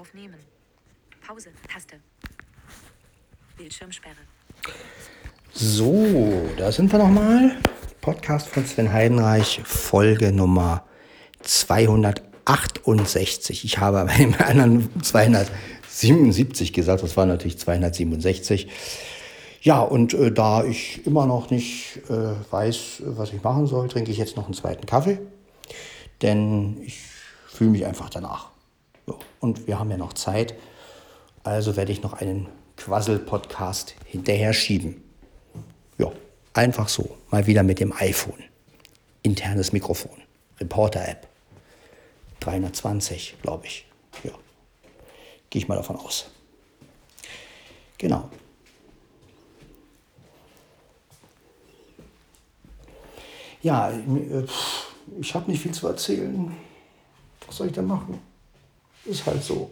Aufnehmen. Pause. Taste. Bildschirmsperre. So, da sind wir nochmal. Podcast von Sven Heidenreich, Folge Nummer 268. Ich habe bei dem anderen 277 gesagt, das war natürlich 267. Ja, und äh, da ich immer noch nicht äh, weiß, was ich machen soll, trinke ich jetzt noch einen zweiten Kaffee. Denn ich fühle mich einfach danach. Und wir haben ja noch Zeit. Also werde ich noch einen Quassel-Podcast hinterher schieben. Ja, einfach so. Mal wieder mit dem iPhone. Internes Mikrofon. Reporter-App. 320, glaube ich. Ja. Gehe ich mal davon aus. Genau. Ja, äh, ich habe nicht viel zu erzählen. Was soll ich denn machen? Ist halt so.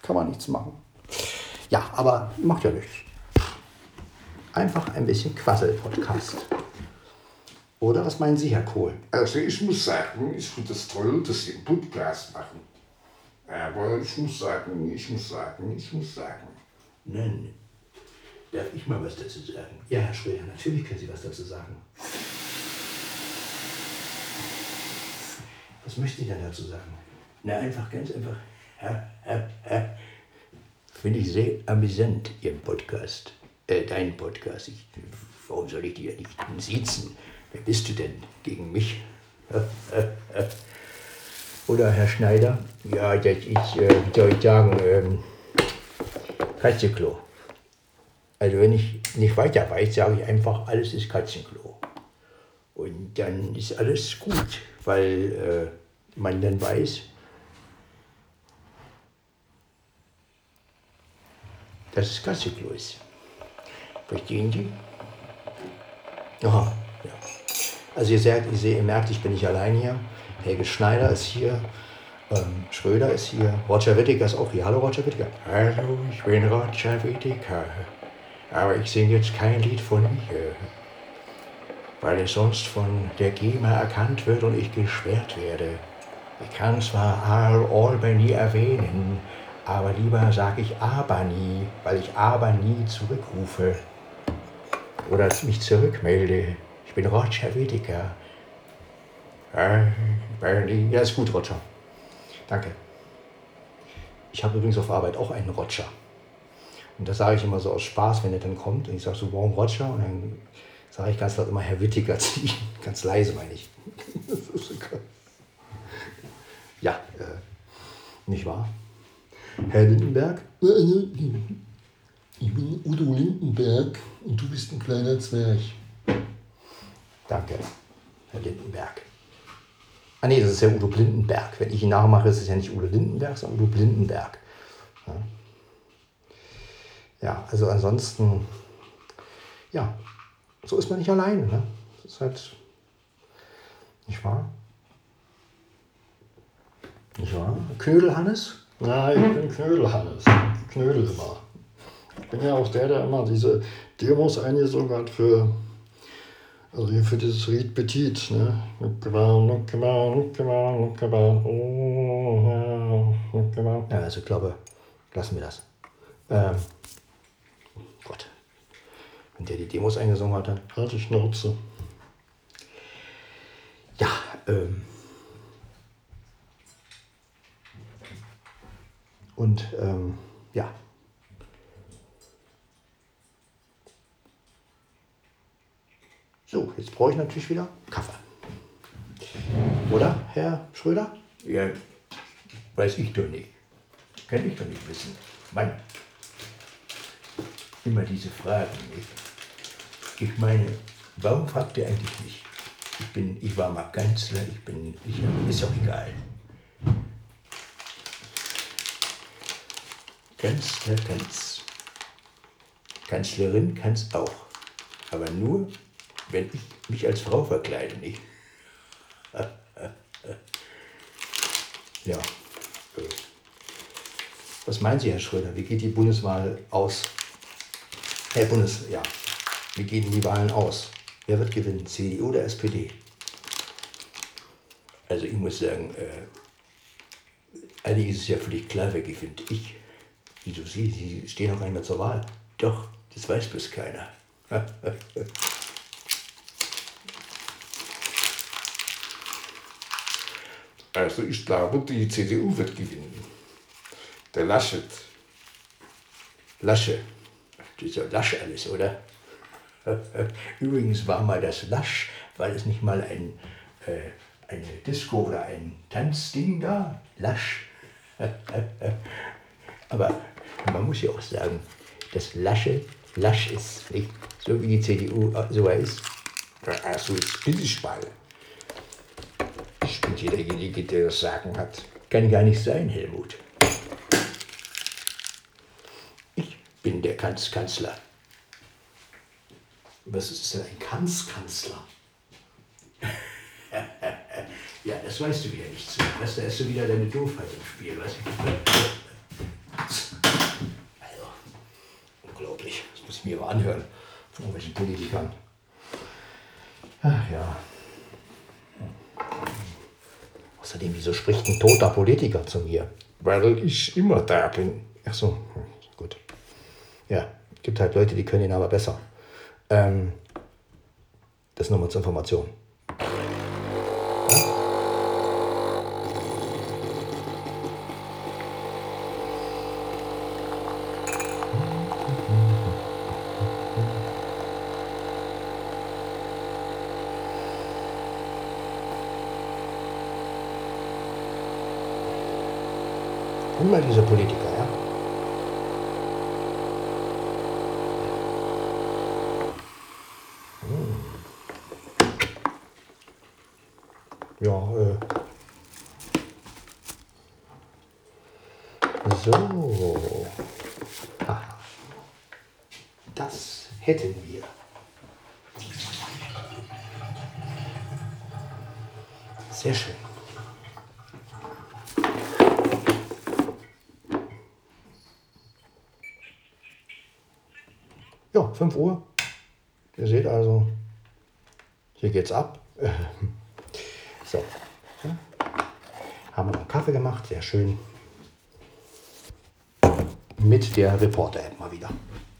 Kann man nichts machen. Ja, aber macht ja nichts. Einfach ein bisschen Quassel-Podcast. Oder was meinen Sie, Herr Kohl? Also ich muss sagen, ich finde es toll, dass Sie einen Podcast machen. Aber ich muss sagen, ich muss sagen, ich muss sagen. Nein. Darf ich mal was dazu sagen? Ja, Herr Schröder, natürlich können Sie was dazu sagen. Was möchten Sie denn dazu sagen? Na, einfach, ganz einfach. Finde ich sehr amüsant, Ihren Podcast. Äh, deinen Podcast. Ich, warum soll ich dir nicht siezen? Wer bist du denn gegen mich? Oder Herr Schneider? Ja, das ist, äh, wie soll ich sagen, ähm, Katzenklo. Also wenn ich nicht weiter weiß, sage ich einfach, alles ist Katzenklo. Und dann ist alles gut, weil äh, man dann weiß, dass es Katzenklo ist. Verstehen Sie? Aha, ja. Also ihr, seht, ihr, seht, ihr merkt, ich bin nicht allein hier. Helge Schneider ist hier, ähm, Schröder ist hier, Roger Whittaker ist auch hier. Hallo Roger Whittaker. Hallo, ich bin Roger Whittaker. Aber ich singe jetzt kein Lied von mir, weil es sonst von der GEMA erkannt wird und ich gesperrt werde. Ich kann zwar Al Albany erwähnen, aber lieber sage ich aber nie, weil ich aber nie zurückrufe oder mich zurückmelde. Ich bin Roger Whittaker. Ja, ist gut, Roger. Danke. Ich habe übrigens auf Arbeit auch einen Roger. Und das sage ich immer so aus Spaß, wenn er dann kommt. Und ich sage so, warum Roger? Und dann sage ich ganz laut immer Herr Whittaker zu ihm. Ganz leise, meine ich. ja, äh, nicht wahr? Herr Lindenberg? Ich bin Udo Lindenberg und du bist ein kleiner Zwerg. Danke, Herr Lindenberg. Ah nee, das ist ja Udo Blindenberg. Wenn ich ihn nachmache, ist es ja nicht Udo Lindenberg, sondern Udo Blindenberg. Ja, ja also ansonsten, ja, so ist man nicht alleine. Ne? Das ist halt, nicht wahr? Nicht wahr? Knödel Hannes? Ja, ich bin Knödel Hannes. Knödel immer. Ich bin ja auch der, der immer diese Demos eingesungen hat für, also hier für dieses Ried Petit, ne? Ja, also ich glaube, lassen wir das. Ähm. Wenn der die Demos eingesungen hat, dann. Halt die Schnauze. Ja, ähm. Und ähm, ja. So, jetzt brauche ich natürlich wieder Kaffee. Oder, Herr Schröder? Ja, weiß ich doch nicht. Kann ich doch nicht wissen. Mann, immer diese Fragen. Nicht? Ich meine, warum fragt ihr eigentlich nicht? Ich bin, ich war mal Kanzler, ich bin, ich, ist auch egal. Kanzler kann's. Kanzlerin kann's auch. Aber nur, wenn ich mich als Frau verkleide, nicht? Ja. Was meinen Sie, Herr Schröder? Wie geht die Bundeswahl aus? Herr Bundes, ja. Wie gehen die Wahlen aus? Wer wird gewinnen? CDU oder SPD? Also ich muss sagen, äh, Eigentlich ist es ja völlig klar, wer gewinnt. Ich. Wie du siehst, sie stehen noch einmal zur Wahl. Doch, das weiß bloß keiner. Also ich glaube, die CDU wird gewinnen. Der Laschet. Lasche. Das ist ja Lasch alles, oder? Übrigens war mal das Lasch, weil es nicht mal ein, äh, eine Disco oder ein Tanzding da. Lasch. Aber man muss ja auch sagen, dass Lasche Lasch ist. Nicht? So wie die CDU so ist. Also jetzt bin ich mal. Ich bin derjenige, der das Sagen hat. Kann gar nicht sein, Helmut. Ich bin der Kanz Kanzler. Was ist denn ein Kanzkanzler? Ja, das weißt du wieder nicht so. Weißt, da ist so wieder deine Doofheit im Spiel. Weißt du? Also, unglaublich. Das muss ich mir aber anhören von irgendwelchen Politikern. Ach ja. Außerdem, wieso spricht ein toter Politiker zu mir? Weil ich immer da bin. Ach so, hm, gut. Ja, gibt halt Leute, die können ihn aber besser. Ähm, das nochmal zur Information. Und mal diese Politiker, ja. Ja, äh. So. Das hätten wir. Sehr schön. Ja, 5 Uhr. Ihr seht also, hier geht's ab. So. Haben wir noch Kaffee gemacht, sehr schön. Mit der Reporter-App mal wieder.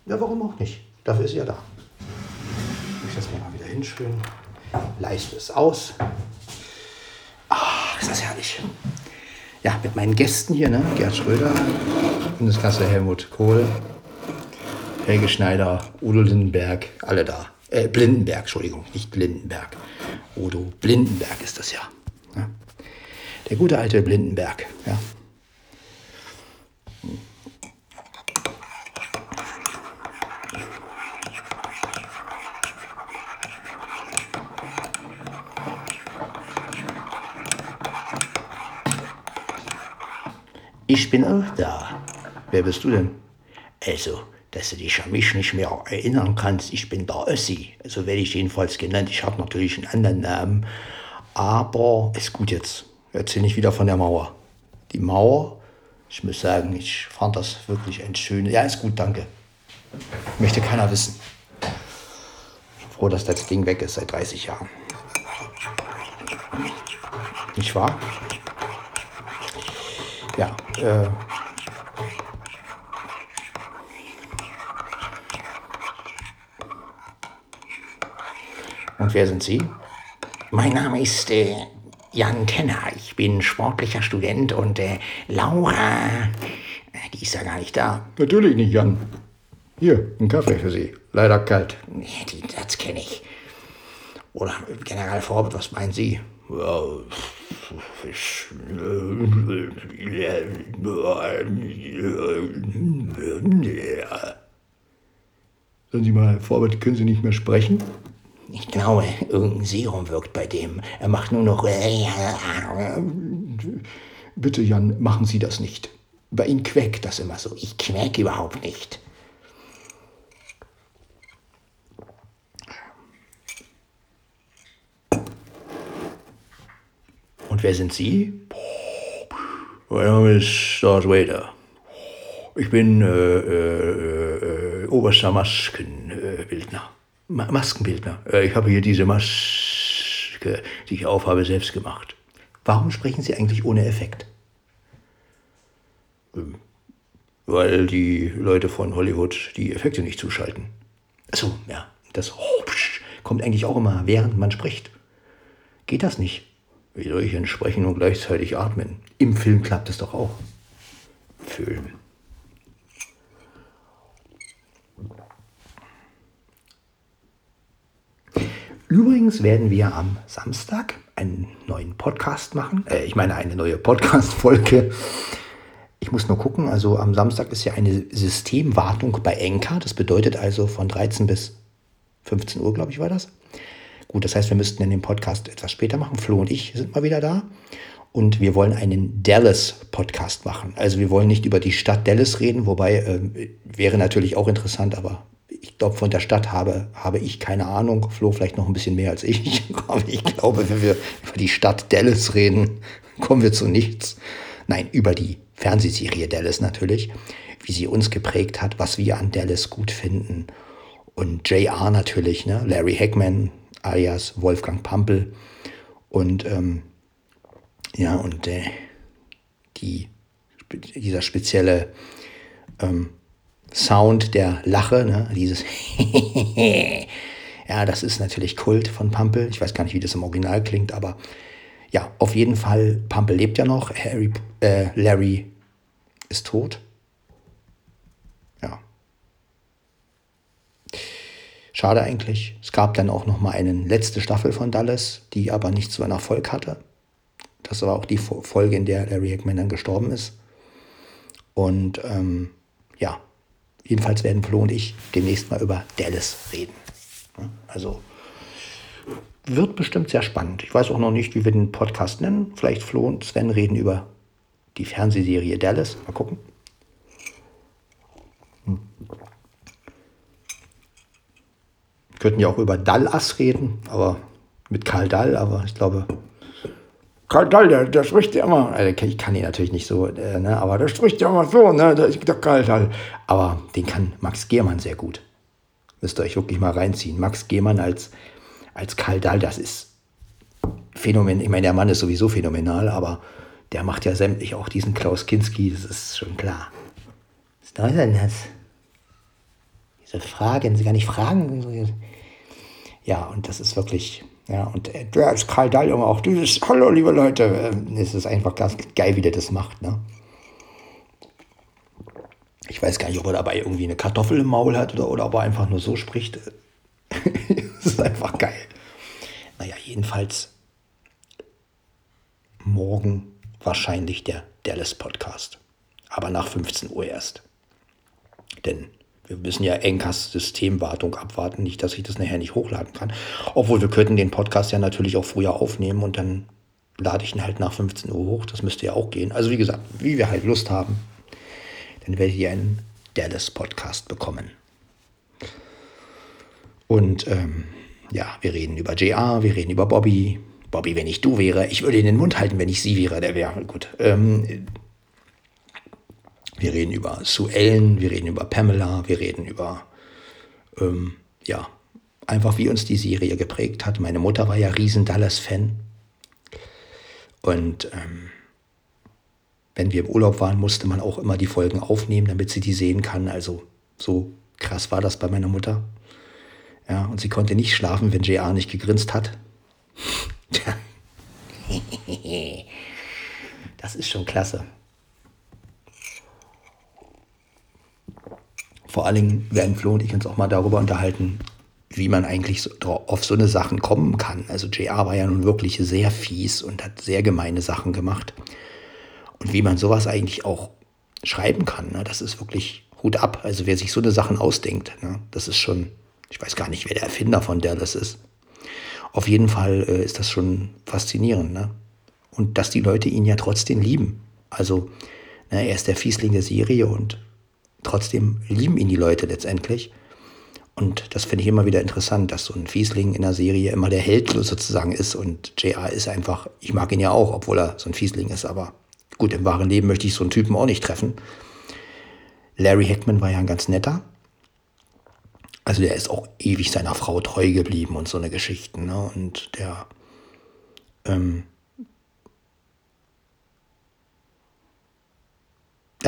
Ja, warum auch nicht? Dafür ist sie ja da. Ich das mal wieder hinschön. Leiste es aus. Ah, ist das herrlich. Ja, mit meinen Gästen hier, ne? Gerd Schröder, Bundeskanzler Helmut Kohl, Helge Schneider, Udo Lindenberg, alle da. Äh, Blindenberg, Entschuldigung, nicht Lindenberg. Udo Blindenberg ist das ja. ja. Der gute alte Blindenberg, ja. Ich bin auch da. Wer bist du denn? Also, dass du dich an mich nicht mehr erinnern kannst, ich bin der Ossi. So werde ich jedenfalls genannt. Ich habe natürlich einen anderen Namen. Aber ist gut jetzt. Erzähl nicht wieder von der Mauer. Die Mauer, ich muss sagen, ich fand das wirklich ein schönes. Ja, ist gut, danke. Möchte keiner wissen. Ich bin froh, dass das Ding weg ist seit 30 Jahren. Nicht wahr? Ja, äh, Und wer sind Sie? Mein Name ist äh, Jan Tenner. Ich bin sportlicher Student und äh, Laura, äh, die ist ja gar nicht da. Natürlich nicht, Jan. Hier, ein Kaffee für Sie. Leider kalt. Nee, den Satz kenne ich. Oder General Forbes, was meinen Sie? Ja, Sagen Sie mal, Forbes, können Sie nicht mehr sprechen? Ich glaube, irgendein Serum wirkt bei dem. Er macht nur noch. Bitte, Jan, machen Sie das nicht. Bei Ihnen quäkt das immer so. Ich quäk überhaupt nicht. Wer sind Sie? Mein Name ist Darth Vader. Ich bin äh, äh, äh, oberster Maskenbildner. Ma Maskenbildner. Äh, ich habe hier diese Maske, die ich aufhabe, selbst gemacht. Warum sprechen Sie eigentlich ohne Effekt? Ähm, weil die Leute von Hollywood die Effekte nicht zuschalten. Achso, ja, das kommt eigentlich auch immer, während man spricht. Geht das nicht? Wie soll ich denn sprechen und gleichzeitig atmen? Im Film klappt es doch auch. Film. Übrigens werden wir am Samstag einen neuen Podcast machen. Äh, ich meine, eine neue Podcast-Folge. Ich muss nur gucken, also am Samstag ist ja eine Systemwartung bei Enka. Das bedeutet also von 13 bis 15 Uhr, glaube ich, war das. Gut, das heißt, wir müssten den Podcast etwas später machen. Flo und ich sind mal wieder da. Und wir wollen einen Dallas-Podcast machen. Also wir wollen nicht über die Stadt Dallas reden, wobei äh, wäre natürlich auch interessant, aber ich glaube, von der Stadt habe, habe ich keine Ahnung. Flo vielleicht noch ein bisschen mehr als ich. Aber ich glaube, wenn wir über die Stadt Dallas reden, kommen wir zu nichts. Nein, über die Fernsehserie Dallas natürlich, wie sie uns geprägt hat, was wir an Dallas gut finden. Und JR natürlich, ne? Larry Hackman alias Wolfgang Pampel. Und ähm, ja, und äh, die, dieser spezielle ähm, Sound der Lache, ne? dieses ja, das ist natürlich Kult von Pampel. Ich weiß gar nicht, wie das im Original klingt, aber ja, auf jeden Fall, Pampel lebt ja noch, Harry, äh, Larry ist tot. Schade eigentlich. Es gab dann auch noch mal eine letzte Staffel von Dallas, die aber nicht so einen Erfolg hatte. Das war auch die Folge, in der Larry Hackman dann gestorben ist. Und ähm, ja, Jedenfalls werden Flo und ich demnächst mal über Dallas reden. Also wird bestimmt sehr spannend. Ich weiß auch noch nicht, wie wir den Podcast nennen. Vielleicht Flo und Sven reden über die Fernsehserie Dallas. Mal gucken. Könnten ja auch über Dallas reden, aber mit Karl Dall, aber ich glaube, Karl Dall, der, der spricht ja immer, also ich kann ihn natürlich nicht so, äh, ne, aber der spricht ja immer so, ne, der, der Karl Dall. Aber den kann Max Gehmann sehr gut. Müsst ihr euch wirklich mal reinziehen. Max Gehmann als, als Karl Dall, das ist phänomenal. Ich meine, der Mann ist sowieso phänomenal, aber der macht ja sämtlich auch diesen Klaus Kinski, das ist schon klar. Was ist denn das? Diese Fragen, sie gar nicht fragen. Ja, und das ist wirklich, ja, und der ist Karl Dahl immer auch dieses, hallo liebe Leute, ähm, es ist einfach ganz geil, wie der das macht, ne? Ich weiß gar nicht, ob er dabei irgendwie eine Kartoffel im Maul hat oder, oder ob er einfach nur so spricht. das ist einfach geil. Naja, jedenfalls morgen wahrscheinlich der Dallas Podcast. Aber nach 15 Uhr erst. Denn wir müssen ja Enkers Systemwartung abwarten, nicht, dass ich das nachher nicht hochladen kann. Obwohl wir könnten den Podcast ja natürlich auch früher aufnehmen und dann lade ich ihn halt nach 15 Uhr hoch. Das müsste ja auch gehen. Also wie gesagt, wie wir halt Lust haben, dann werdet ihr einen Dallas-Podcast bekommen. Und ähm, ja, wir reden über JR, wir reden über Bobby. Bobby, wenn ich du wäre, ich würde ihn in den Mund halten, wenn ich sie wäre, der wäre gut. Ähm, wir reden über Sue Ellen, wir reden über Pamela, wir reden über, ähm, ja, einfach wie uns die Serie geprägt hat. Meine Mutter war ja riesen Dallas-Fan. Und ähm, wenn wir im Urlaub waren, musste man auch immer die Folgen aufnehmen, damit sie die sehen kann. Also so krass war das bei meiner Mutter. Ja, und sie konnte nicht schlafen, wenn JR nicht gegrinst hat. das ist schon klasse. Vor allen Dingen werden Flo und ich uns auch mal darüber unterhalten, wie man eigentlich so, auf so eine Sachen kommen kann. Also JR war ja nun wirklich sehr fies und hat sehr gemeine Sachen gemacht. Und wie man sowas eigentlich auch schreiben kann, ne? das ist wirklich Hut ab. Also wer sich so eine Sachen ausdenkt, ne? das ist schon, ich weiß gar nicht, wer der Erfinder von der das ist. Auf jeden Fall äh, ist das schon faszinierend. Ne? Und dass die Leute ihn ja trotzdem lieben. Also ne, er ist der Fiesling der Serie und trotzdem lieben ihn die Leute letztendlich. Und das finde ich immer wieder interessant, dass so ein Fiesling in der Serie immer der Held sozusagen ist. Und JR ist einfach, ich mag ihn ja auch, obwohl er so ein Fiesling ist, aber gut, im wahren Leben möchte ich so einen Typen auch nicht treffen. Larry Hackman war ja ein ganz netter. Also der ist auch ewig seiner Frau treu geblieben und so eine Geschichte. Ne? Und der ähm,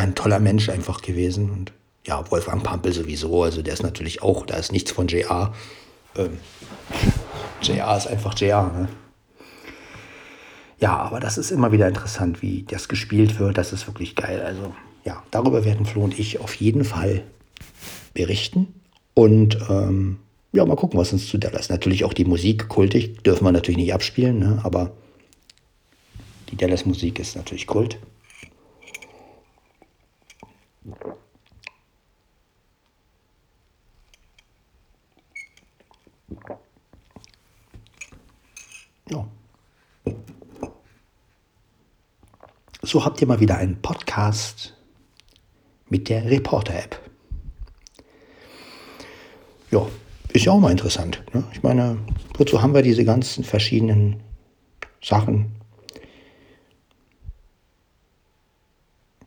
ein toller Mensch einfach gewesen. Und ja, Wolfgang Pampel sowieso. Also der ist natürlich auch, da ist nichts von JR. Ähm, JR ist einfach JR. Ne? Ja, aber das ist immer wieder interessant, wie das gespielt wird. Das ist wirklich geil. Also ja, darüber werden Flo und ich auf jeden Fall berichten. Und ähm, ja, mal gucken, was uns zu Dallas. Natürlich auch die Musik, kultig, dürfen wir natürlich nicht abspielen, ne? aber die Dallas-Musik ist natürlich Kult. Ja. So habt ihr mal wieder einen Podcast mit der Reporter-App. Ja, ist ja auch mal interessant. Ne? Ich meine, wozu haben wir diese ganzen verschiedenen Sachen?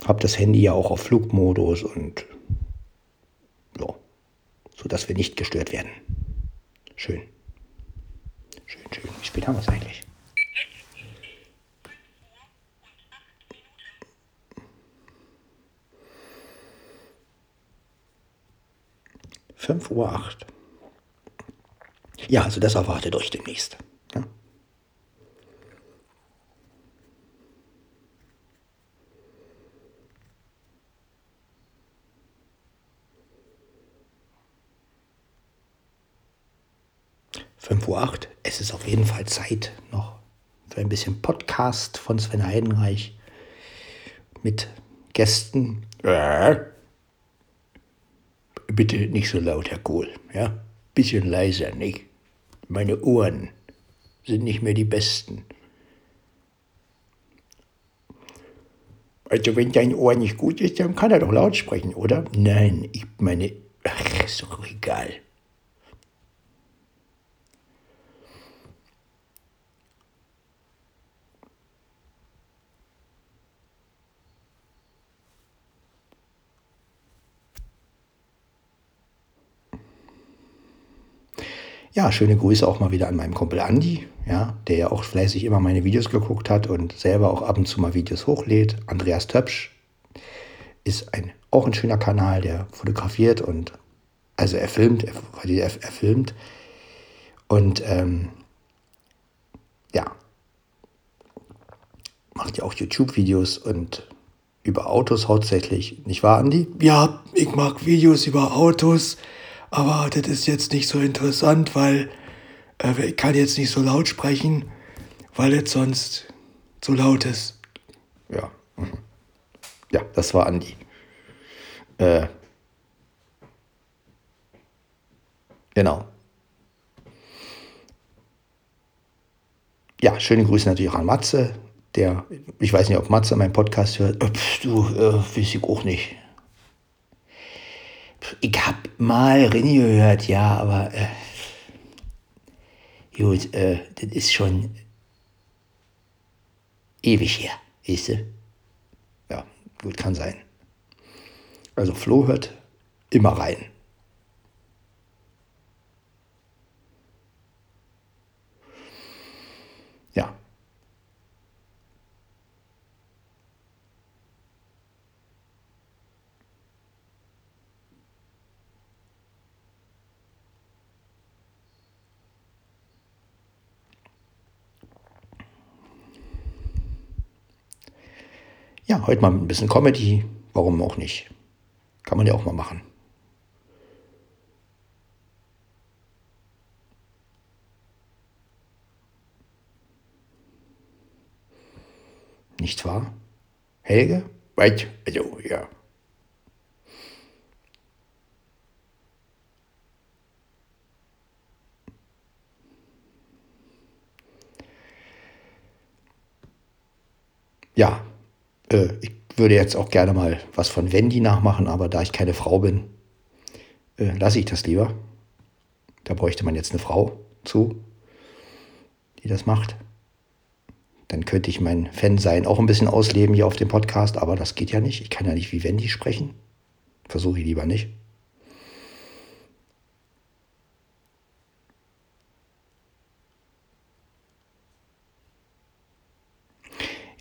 Hab das Handy ja auch auf Flugmodus und ja, so dass wir nicht gestört werden. Schön. Schön, schön. Wie spät haben wir es eigentlich? Fünf Uhr acht. Ja, also das erwartet euch demnächst. Ja. Fünf Uhr. acht. Es ist auf jeden Fall Zeit noch für ein bisschen Podcast von Sven Heidenreich mit Gästen. Äh. Bitte nicht so laut, Herr Kohl. Ja? Bisschen leiser, nicht? Meine Ohren sind nicht mehr die besten. Also wenn dein Ohr nicht gut ist, dann kann er doch laut sprechen, oder? Nein, ich meine, ach, ist doch egal. Ja, schöne Grüße auch mal wieder an meinen Kumpel Andi, ja, der ja auch fleißig immer meine Videos geguckt hat und selber auch ab und zu mal Videos hochlädt. Andreas Töpsch ist ein, auch ein schöner Kanal, der fotografiert und also er filmt, er, er, er filmt und ähm, ja, macht ja auch YouTube-Videos und über Autos hauptsächlich, nicht wahr, Andi? Ja, ich mag Videos über Autos aber das ist jetzt nicht so interessant, weil äh, ich kann jetzt nicht so laut sprechen, weil es sonst zu laut ist. Ja. Ja, das war Andi. Äh, genau. Ja, schöne Grüße natürlich an Matze, der, ich weiß nicht, ob Matze meinen Podcast hört. Äh, pf, du, äh, weiß ich auch nicht. Ich hab mal René gehört, ja, aber äh, gut, äh, das ist schon ewig her, weißt du? Ja, gut, kann sein. Also Flo hört immer rein. Ja. Ja, heute mal ein bisschen Comedy. Warum auch nicht? Kann man ja auch mal machen. Nicht wahr? Helge? Weit, also, ja. Ja, äh, ich würde jetzt auch gerne mal was von Wendy nachmachen, aber da ich keine Frau bin, äh, lasse ich das lieber. Da bräuchte man jetzt eine Frau zu, die das macht. Dann könnte ich mein Fan-Sein auch ein bisschen ausleben hier auf dem Podcast, aber das geht ja nicht. Ich kann ja nicht wie Wendy sprechen. Versuche ich lieber nicht.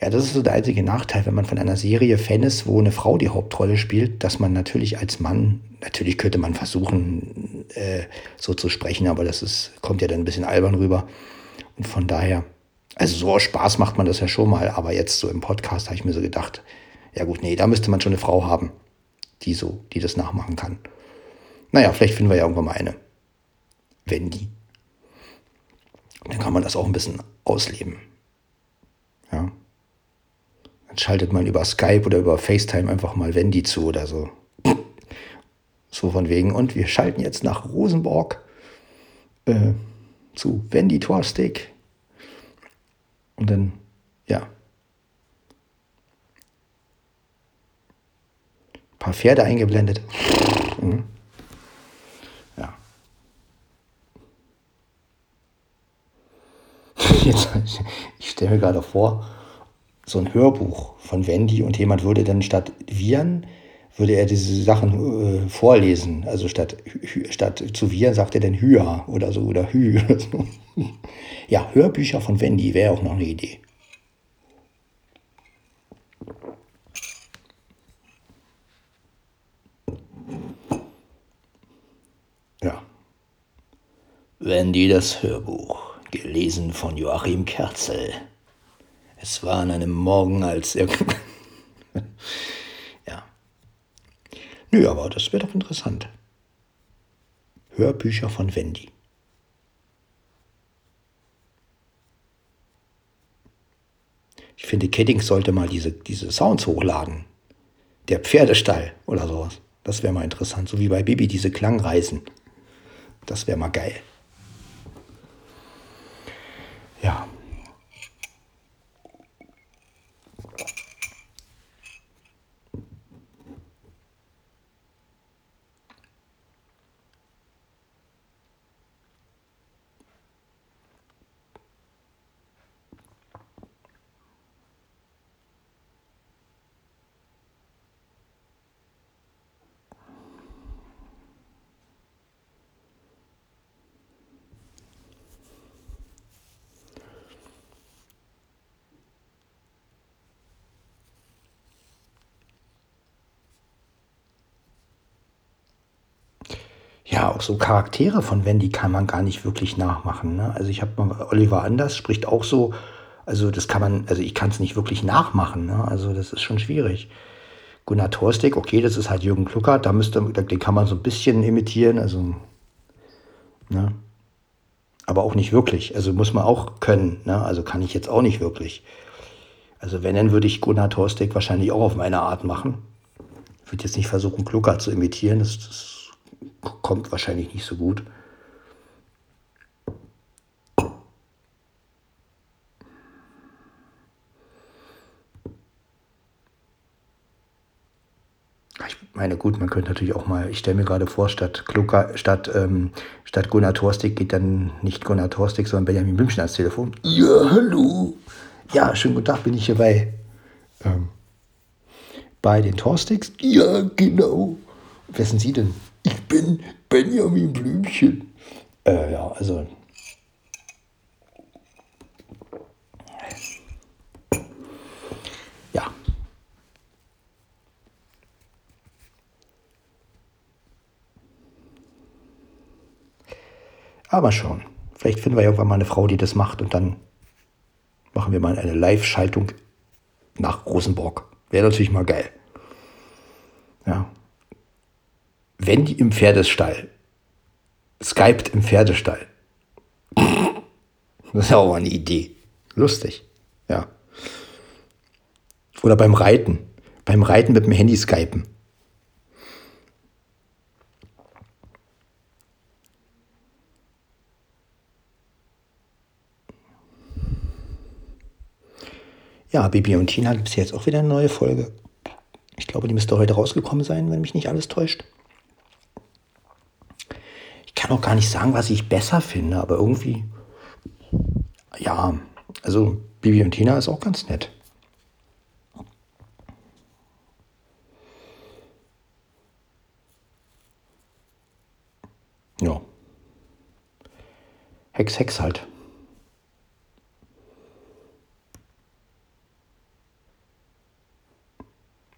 Ja, das ist so der einzige Nachteil, wenn man von einer Serie Fan ist, wo eine Frau die Hauptrolle spielt, dass man natürlich als Mann, natürlich könnte man versuchen, äh, so zu sprechen, aber das ist, kommt ja dann ein bisschen albern rüber. Und von daher, also so Spaß macht man das ja schon mal, aber jetzt so im Podcast habe ich mir so gedacht, ja gut, nee, da müsste man schon eine Frau haben, die so, die das nachmachen kann. Naja, vielleicht finden wir ja irgendwann mal eine. Wendy. Dann kann man das auch ein bisschen ausleben. Ja. Schaltet man über Skype oder über FaceTime einfach mal Wendy zu oder so. So von wegen. Und wir schalten jetzt nach Rosenborg äh, zu Wendy Torstig. Und dann, ja. Ein paar Pferde eingeblendet. Mhm. Ja. Jetzt, ich stelle mir gerade vor, so ein Hörbuch von Wendy und jemand würde dann statt Viren, würde er diese Sachen äh, vorlesen. Also statt, statt zu Viren sagt er dann Hüa oder so oder Hü. Ja, Hörbücher von Wendy wäre auch noch eine Idee. Ja. Wendy das Hörbuch, gelesen von Joachim Kerzel. Es war an einem Morgen, als er. ja. Nö, aber das wäre doch interessant. Hörbücher von Wendy. Ich finde, Keddings sollte mal diese, diese Sounds hochladen. Der Pferdestall oder sowas. Das wäre mal interessant. So wie bei Bibi diese Klangreisen. Das wäre mal geil. Ja. Ja, auch so Charaktere von Wendy kann man gar nicht wirklich nachmachen. Ne? Also ich habe mal, Oliver Anders spricht auch so, also das kann man, also ich kann es nicht wirklich nachmachen. Ne? Also das ist schon schwierig. Gunnar Torstig, okay, das ist halt Jürgen Kluckert, da müsste, den kann man so ein bisschen imitieren, also, ne? Aber auch nicht wirklich. Also muss man auch können, ne? Also kann ich jetzt auch nicht wirklich. Also wenn, dann würde ich Gunnar Torstig wahrscheinlich auch auf meine Art machen. Ich würde jetzt nicht versuchen, Kluckert zu imitieren, das, das kommt wahrscheinlich nicht so gut. Ich meine, gut, man könnte natürlich auch mal, ich stelle mir gerade vor, statt, Klucker, statt, ähm, statt Gunnar Torstig geht dann nicht Gunnar Torstig, sondern Benjamin Blümchen ans Telefon. Ja, hallo. Ja, schönen guten Tag, bin ich hier bei, ähm, bei den Torstigs? Ja, genau. Wer sind Sie denn? Ich bin Benjamin Blümchen. Äh, ja, also. Ja. Aber schon. Vielleicht finden wir irgendwann mal eine Frau, die das macht und dann machen wir mal eine Live-Schaltung nach Rosenborg. Wäre natürlich mal geil. Ja. Wenn die im Pferdestall. Skypt im Pferdestall. Das ist ja auch mal eine Idee. Lustig. Ja. Oder beim Reiten. Beim Reiten mit dem Handy skypen. Ja, Bibi und Tina gibt es jetzt auch wieder eine neue Folge. Ich glaube, die müsste heute rausgekommen sein, wenn mich nicht alles täuscht. Ich kann auch gar nicht sagen, was ich besser finde, aber irgendwie, ja, also Bibi und Tina ist auch ganz nett. Ja. Hex, Hex halt.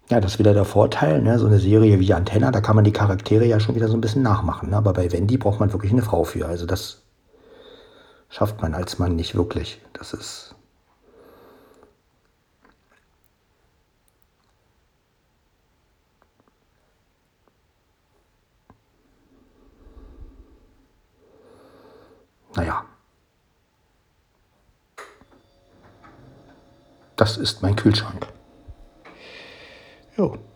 Ja, das ist wieder der Vorteil, ne? so eine Serie wie Antenna, da kann man die Charaktere ja schon wieder so ein bisschen nachmachen. Ne? Aber bei Wendy braucht man wirklich eine Frau für. Also das schafft man als Mann nicht wirklich. Das ist. Naja. Das ist mein Kühlschrank. Jo.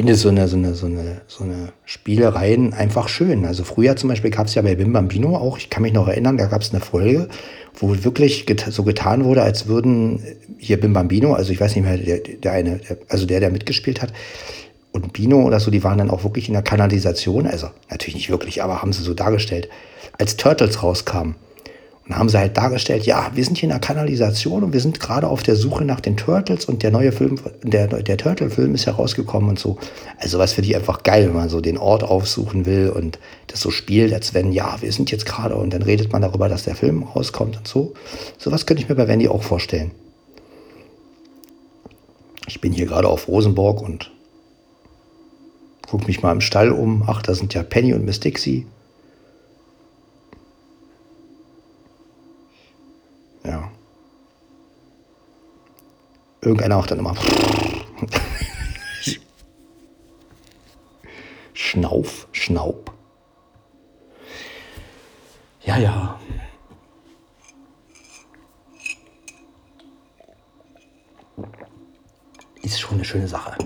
Finde so eine, so eine, so eine, so eine Spielereien einfach schön. Also früher zum Beispiel gab es ja bei Bim Bambino auch, ich kann mich noch erinnern, da gab es eine Folge, wo wirklich get so getan wurde, als würden hier Bim Bambino, also ich weiß nicht mehr, der, der eine, der, also der, der mitgespielt hat, und Bino oder so, die waren dann auch wirklich in der Kanalisation, also natürlich nicht wirklich, aber haben sie so dargestellt, als Turtles rauskamen. Und haben sie halt dargestellt, ja, wir sind hier in der Kanalisation und wir sind gerade auf der Suche nach den Turtles und der neue Film, der, der Turtle-Film ist herausgekommen und so. Also was finde ich einfach geil, wenn man so den Ort aufsuchen will und das so spielt, als wenn, ja, wir sind jetzt gerade und dann redet man darüber, dass der Film rauskommt und so. Sowas könnte ich mir bei Wendy auch vorstellen. Ich bin hier gerade auf Rosenborg und gucke mich mal im Stall um. Ach, da sind ja Penny und Miss Dixie. Ja. Irgendeiner auch dann immer. Schnauf, Schnaub. Ja, ja. Ist schon eine schöne Sache.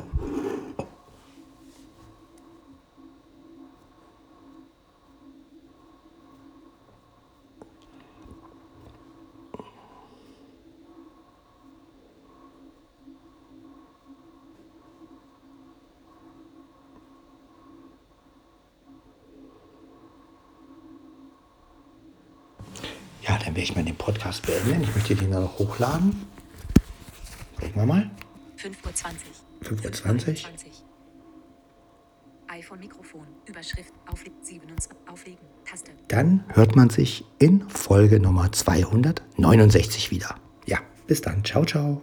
Ja, dann werde ich mal den Beenden. Ich möchte den dann noch hochladen. Gucken wir mal. 5.20 Uhr. 5.20 Uhr. iPhone-Mikrofon. Überschrift. 27. Auflegen. Taste. Dann hört man sich in Folge Nummer 269 wieder. Ja, bis dann. Ciao, ciao.